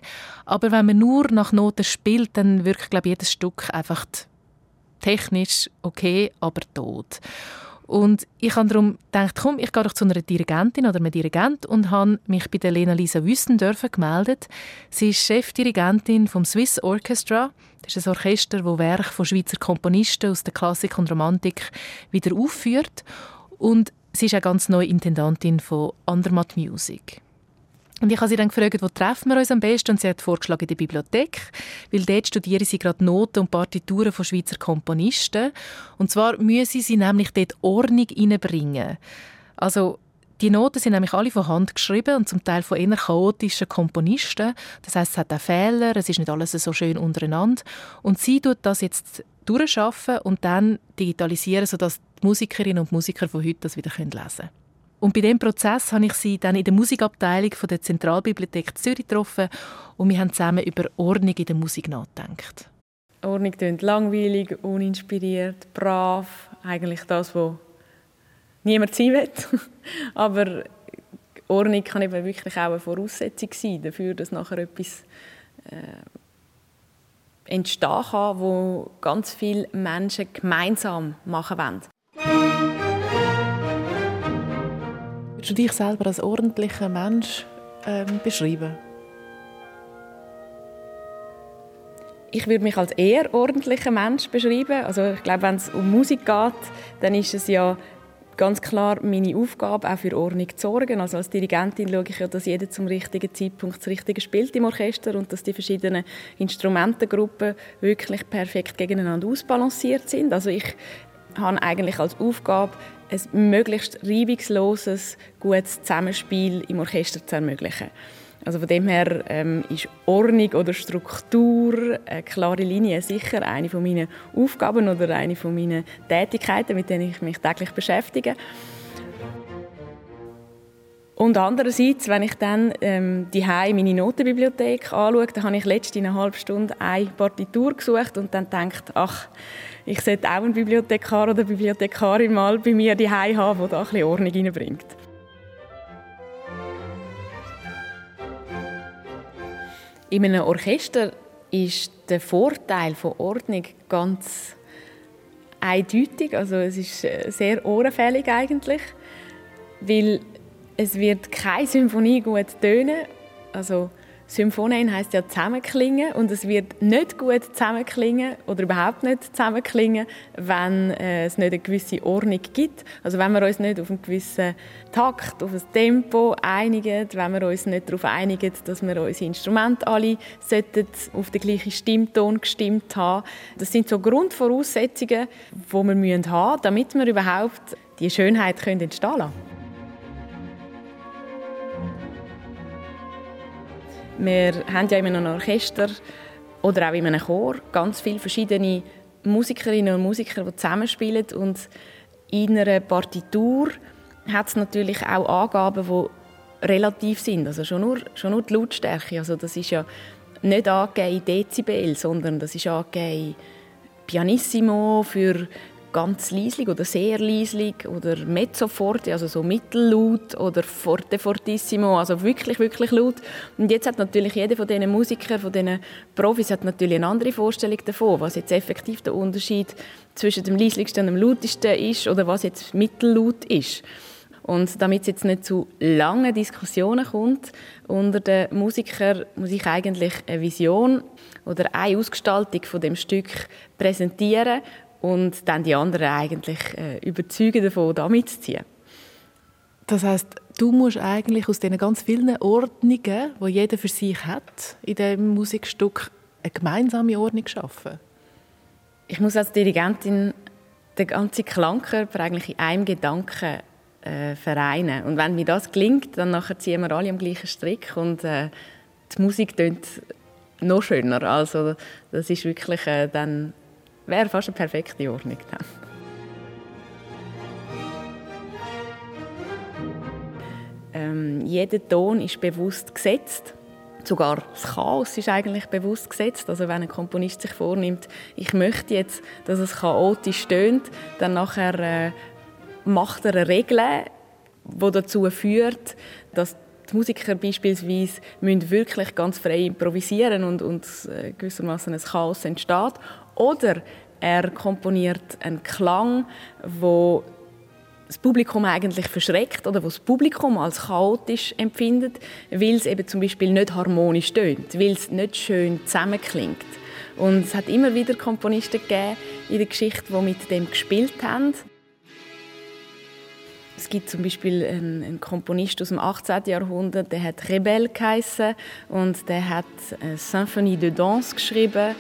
Speaker 1: Aber wenn man nur nach Noten spielt, dann wirkt, glaube jedes Stück einfach technisch okay, aber tot. Und ich habe darum gedacht, komm, ich gehe doch zu einer Dirigentin oder einem Dirigent und habe mich bei der Lena Lisa Wüstendörfer gemeldet. Sie ist Chefdirigentin vom Swiss Orchestra. Das ist ein Orchester, das Werke von Schweizer Komponisten aus der Klassik und Romantik wieder aufführt. Und sie ist auch ganz neue Intendantin von Andermatt Music. Und ich habe sie dann gefragt, wo treffen wir uns am besten? Und sie hat vorgeschlagen, in der Bibliothek, weil dort studieren sie gerade Noten und Partituren von Schweizer Komponisten. Und zwar müssen sie nämlich dort Ordnung reinbringen. Also die Noten sind nämlich alle von Hand geschrieben und zum Teil von eher chaotischen Komponisten. Das heißt, es hat auch Fehler, es ist nicht alles so schön untereinander. Und sie tut das jetzt durchschaffen und dann digitalisieren, sodass die Musikerinnen und Musiker von heute das wieder lesen können. Und bei diesem Prozess habe ich sie dann in der Musikabteilung von der Zentralbibliothek Zürich getroffen und wir haben zusammen über Ordnung in der Musik nachgedacht.
Speaker 7: Ordnung klingt langweilig, uninspiriert, brav, eigentlich das, was niemand sein will. Aber Ordnung kann eben wirklich auch eine Voraussetzung sein dafür, dass nachher etwas äh, entstehen kann, wo ganz viele Menschen gemeinsam machen wollen.
Speaker 1: Würdest du dich selber als ordentlicher Mensch ähm, beschreiben?
Speaker 7: Ich würde mich als eher ordentlicher Mensch beschreiben. Also ich glaube, wenn es um Musik geht, dann ist es ja ganz klar meine Aufgabe, auch für Ordnung zu sorgen. Also als Dirigentin schaue ich ja, dass jeder zum richtigen Zeitpunkt das Richtige spielt im Orchester und dass die verschiedenen Instrumentengruppen wirklich perfekt gegeneinander ausbalanciert sind. Also ich habe eigentlich als Aufgabe, ein möglichst reibungsloses, gutes Zusammenspiel im Orchester zu ermöglichen. Also von dem her ähm, ist Ordnung oder Struktur, eine klare Linie sicher eine von meinen Aufgaben oder eine von meinen Tätigkeiten, mit denen ich mich täglich beschäftige. Und andererseits, wenn ich dann ähm, die meine Notenbibliothek anschaue, dann habe ich letzte eine halbe Stunde eine Partitur gesucht und dann gedacht, ach, ich sollte auch einen Bibliothekar oder Bibliothekarin mal bei mir die haben, der da ein bisschen Ordnung reinbringt. In einem Orchester ist der Vorteil von Ordnung ganz eindeutig. Also es ist äh, sehr ohrenfällig eigentlich, weil es wird keine Symphonie gut tönen. Also Symphonen heißt ja zusammenklingen und es wird nicht gut zusammenklingen oder überhaupt nicht zusammenklingen, wenn äh, es nicht eine gewisse Ordnung gibt. Also wenn wir uns nicht auf einen gewissen Takt, auf ein Tempo einigen, wenn wir uns nicht darauf einigen, dass wir unsere Instrumente alle auf den gleichen Stimmton gestimmt haben. Das sind so Grundvoraussetzungen, die wir haben müssen, damit wir überhaupt die Schönheit entstehen lassen Wir haben ja in einem Orchester oder auch in einem Chor ganz viele verschiedene Musikerinnen und Musiker, die zusammenspielen. Und in einer Partitur hat es natürlich auch Angaben, die relativ sind, also schon nur, schon nur die Lautstärke, also das ist ja nicht angegeben in Dezibel, sondern das ist angegeben Pianissimo für ganz leislich oder sehr leislich oder mezzo forte, also so mittellaut oder forte fortissimo, also wirklich, wirklich laut. Und jetzt hat natürlich jeder von diesen Musikern, von diesen Profis hat natürlich eine andere Vorstellung davon, was jetzt effektiv der Unterschied zwischen dem leislichsten und dem lautesten ist oder was jetzt mittellaut ist. Und damit es jetzt nicht zu langen Diskussionen kommt unter den Musikern, muss ich eigentlich eine Vision oder eine Ausgestaltung von dem Stück präsentieren und dann die anderen eigentlich äh, überzeugen davon, da mitzuziehen.
Speaker 1: Das heißt, du musst eigentlich aus diesen ganz vielen Ordnungen, die jeder für sich hat, in diesem Musikstück eine gemeinsame Ordnung schaffen.
Speaker 7: Ich muss als Dirigentin den ganzen Klangkörper eigentlich in einem Gedanken äh, vereinen. Und wenn mir das gelingt, dann nachher ziehen wir alle am gleichen Strick und äh, die Musik tönt noch schöner. Also das ist wirklich äh, dann wäre fast eine perfekte Ordnung dann. Ähm, jeder Ton ist bewusst gesetzt. Sogar das Chaos ist eigentlich bewusst gesetzt. Also wenn ein Komponist sich vornimmt, ich möchte jetzt, dass es chaotisch tönt, dann nachher äh, macht er eine Regel, die dazu führt, dass die Musiker beispielsweise müssen wirklich ganz frei improvisieren und, und äh, gewissermaßen ein Chaos entsteht. Oder er komponiert einen Klang, wo das Publikum eigentlich verschreckt oder wo das Publikum als chaotisch empfindet, weil es eben zum Beispiel nicht harmonisch tönt, weil es nicht schön zusammenklingt. Und es hat immer wieder Komponisten gegeben in der Geschichte, die mit dem gespielt haben. Es gibt zum Beispiel einen, einen Komponist aus dem 18. Jahrhundert, der hat Rebel geheissen und der hat eine Symphonie de Danse geschrieben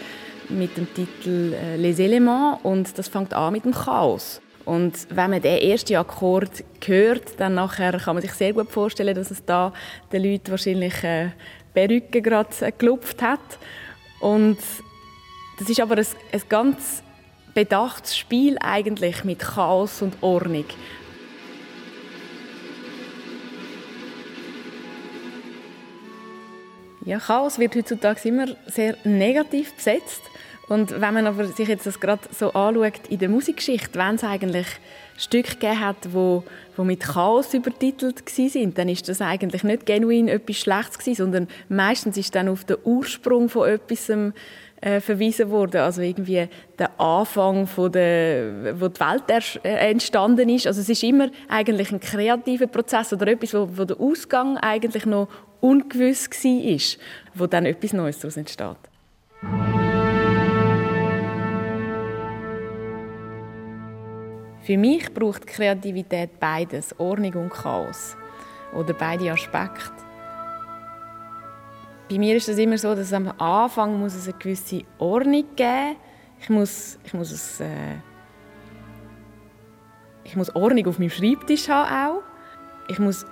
Speaker 7: mit dem Titel äh, Les Éléments und das fängt an mit dem Chaos. Und wenn man den ersten Akkord hört, dann nachher kann man sich sehr gut vorstellen, dass es da den Leuten wahrscheinlich äh, Perücke gerade äh, gelupft hat. Und das ist aber ein, ein ganz bedachtes Spiel eigentlich mit Chaos und Ordnung. Ja, Chaos wird heutzutage immer sehr negativ besetzt. Und wenn man aber sich jetzt das gerade so anschaut in der Musikgeschichte, wenn es eigentlich Stücke gegeben hat, wo, wo mit Chaos übertitelt sind, dann ist das eigentlich nicht genuin etwas Schlechtes gewesen, sondern meistens ist dann auf den Ursprung von etwas äh, verwiesen worden, also irgendwie der Anfang von der, wo die Welt äh, entstanden ist. Also es ist immer eigentlich ein kreativer Prozess oder etwas, wo, wo der Ausgang eigentlich noch ungewiss war, wo dann etwas Neues daraus entsteht. Für mich braucht Kreativität beides, Ordnung und Chaos. Oder beide Aspekte. Bei mir ist es immer so, dass am Anfang muss es eine gewisse Ordnung geben. Ich muss, ich muss, es, äh, ich muss Ordnung auf meinem Schreibtisch haben auch. Ich muss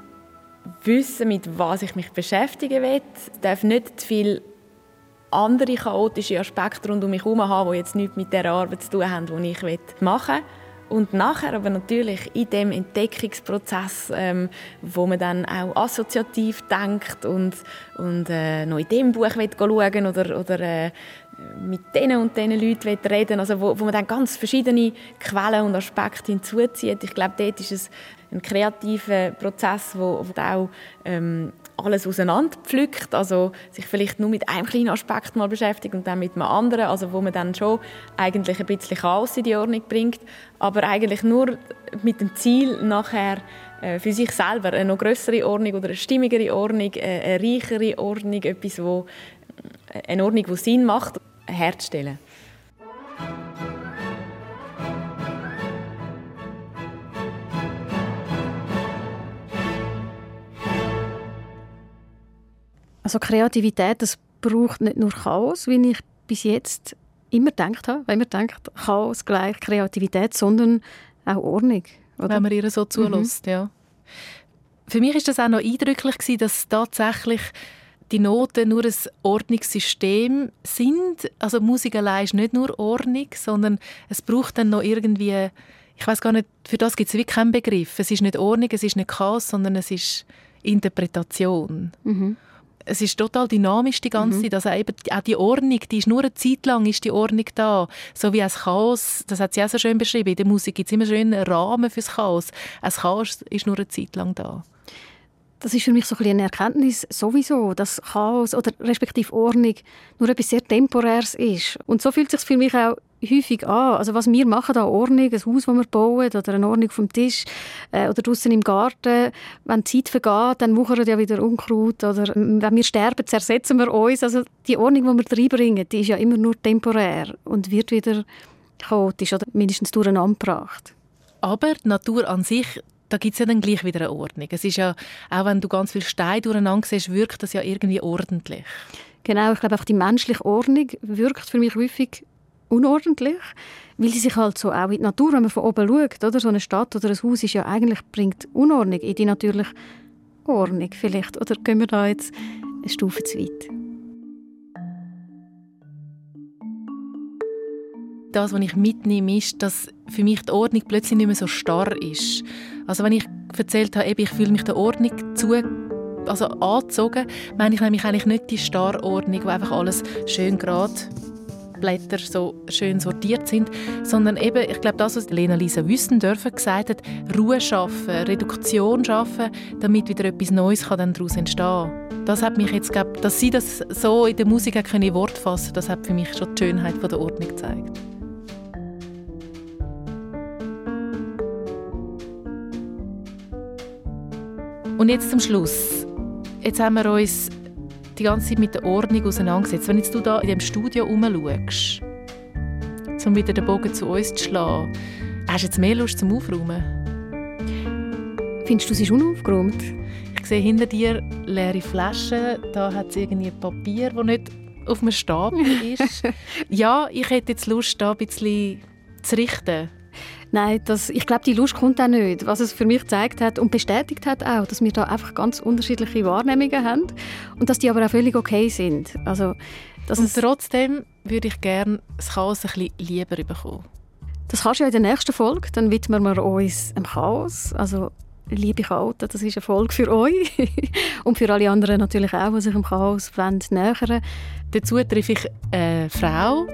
Speaker 7: wissen, mit was ich mich beschäftigen will. Es darf nicht zu viel andere chaotische Aspekte rund um mich herum haben, die jetzt nichts mit der Arbeit zu tun haben, die ich machen will. Und nachher aber natürlich in dem Entdeckungsprozess, ähm, wo man dann auch assoziativ denkt und, und äh, noch in dem Buch schauen oder, oder äh, mit denen und diesen Leuten reden also wo, wo man dann ganz verschiedene Quellen und Aspekte hinzuzieht. Ich glaube, dort ist es ein kreativer Prozess, wo, wo auch ähm, alles auseinanderpflückt, also sich vielleicht nur mit einem kleinen Aspekt mal beschäftigt und dann mit einem anderen, also wo man dann schon eigentlich ein bisschen Chaos in die Ordnung bringt, aber eigentlich nur mit dem Ziel nachher äh, für sich selber eine noch größere Ordnung oder eine stimmigere Ordnung, äh, eine reichere Ordnung, etwas, wo, äh, eine Ordnung, die Sinn macht, herzustellen.
Speaker 2: Also Kreativität, das braucht nicht nur Chaos, wie ich bis jetzt immer gedacht habe, wenn man denkt, Chaos gleich Kreativität, sondern auch Ordnung.
Speaker 1: Oder? Wenn man ihr so zulässt, mhm. ja. Für mich ist das auch noch eindrücklich gewesen, dass tatsächlich die Noten nur ein Ordnungssystem sind. Also Musik allein ist nicht nur Ordnung, sondern es braucht dann noch irgendwie, ich weiß gar nicht, für das gibt es wirklich keinen Begriff. Es ist nicht Ordnung, es ist nicht Chaos, sondern es ist Interpretation. Mhm es ist total dynamisch die ganze mhm. Zeit. Also eben auch die Ordnung, die ist nur eine Zeit lang ist die Ordnung da. So wie ein Chaos, das hat sie auch so schön beschrieben. In der Musik gibt es immer schön einen Rahmen fürs Chaos. Ein Chaos ist nur eine Zeit lang da.
Speaker 2: Das ist für mich so ein eine Erkenntnis sowieso, dass Chaos oder respektive Ordnung nur etwas sehr Temporäres ist. Und so fühlt es sich für mich auch häufig an. Also was wir machen, da Ordnung, ein Haus, das wir bauen, oder eine Ordnung vom Tisch äh, oder draußen im Garten, wenn die Zeit vergeht, dann wuchert ja wieder Unkraut oder wenn wir sterben, zersetzen wir uns. Also die Ordnung, die wir reinbringen, die ist ja immer nur temporär und wird wieder chaotisch oder mindestens durcheinander gebracht.
Speaker 1: Aber die Natur an sich da gibt es ja dann gleich wieder eine Ordnung. Es ist ja, auch wenn du ganz viel Steine durcheinander siehst, wirkt das ja irgendwie ordentlich.
Speaker 2: Genau, ich glaube auch die menschliche Ordnung wirkt für mich häufig unordentlich, weil sie sich halt so auch in die Natur, wenn man von oben schaut, oder? so eine Stadt oder ein Haus ist ja eigentlich, bringt Unordnung in die natürliche Ordnung vielleicht. Oder gehen wir da jetzt eine Stufe zu weit?
Speaker 1: Das, was ich mitnehme, ist, dass für mich die Ordnung plötzlich nicht mehr so starr ist. Also wenn ich erzählt habe, ich fühle mich der Ordnung zu also angezogen, meine ich nämlich eigentlich nicht die starre Ordnung, wo einfach alles schön gerade Blätter so schön sortiert sind, sondern eben, ich glaube, das, was Lena Lisa Wüstendörfer gesagt hat, Ruhe schaffen, Reduktion schaffen, damit wieder etwas Neues kann dann daraus entstehen Das hat mich jetzt, glaub, dass sie das so in der Musik können Wort fassen das hat für mich schon die Schönheit der Ordnung gezeigt. Und jetzt zum Schluss. Jetzt haben wir uns die ganze Zeit mit der Ordnung auseinandergesetzt. Wenn jetzt du da in dem Studio herumschaust, um wieder den Bogen zu uns zu schlagen, hast du jetzt mehr Lust zum Aufräumen?
Speaker 2: Findest du, sie ist unaufgeräumt?
Speaker 1: Ich sehe hinter dir leere Flaschen. Da hat es irgendwie Papier, das nicht auf einem Stapel ist. ja, ich hätte jetzt Lust, da ein bisschen zu richten.
Speaker 2: Nein, das, ich glaube, die Lust kommt auch nicht. Was es für mich gezeigt hat und bestätigt hat auch, dass wir da einfach ganz unterschiedliche Wahrnehmungen haben und dass die aber auch völlig okay sind. Also,
Speaker 1: dass und trotzdem würde ich gerne das Chaos ein bisschen lieber bekommen.
Speaker 2: Das kannst du ja in der nächsten Folge. Dann widmen wir uns dem Chaos. Also, liebe Chaoten, das ist eine Folge für euch und für alle anderen natürlich auch, die sich dem Chaos nähern
Speaker 1: Dazu treffe ich eine Frau,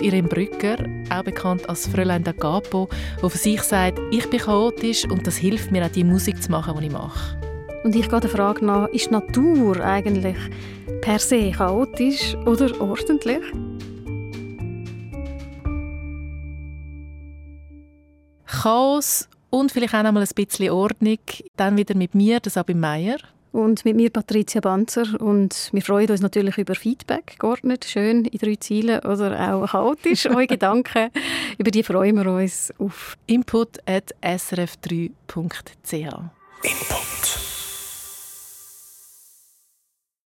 Speaker 1: Irene Brücker, auch bekannt als Fräulein da Capo, die für sich sagt, ich bin chaotisch und das hilft mir auch, die Musik zu machen, die ich mache.
Speaker 2: Und ich gehe der Frage nach, ist die Natur eigentlich per se chaotisch oder ordentlich?
Speaker 1: Chaos und vielleicht auch noch mal ein bisschen Ordnung. Dann wieder mit mir, das Sabine Meier
Speaker 2: und mit mir Patricia Banzer. Und wir freuen uns natürlich über Feedback, geordnet, schön in drei Zielen oder auch chaotisch, eure Gedanken, über die freuen wir uns auf
Speaker 1: input at srf3.ch
Speaker 8: Input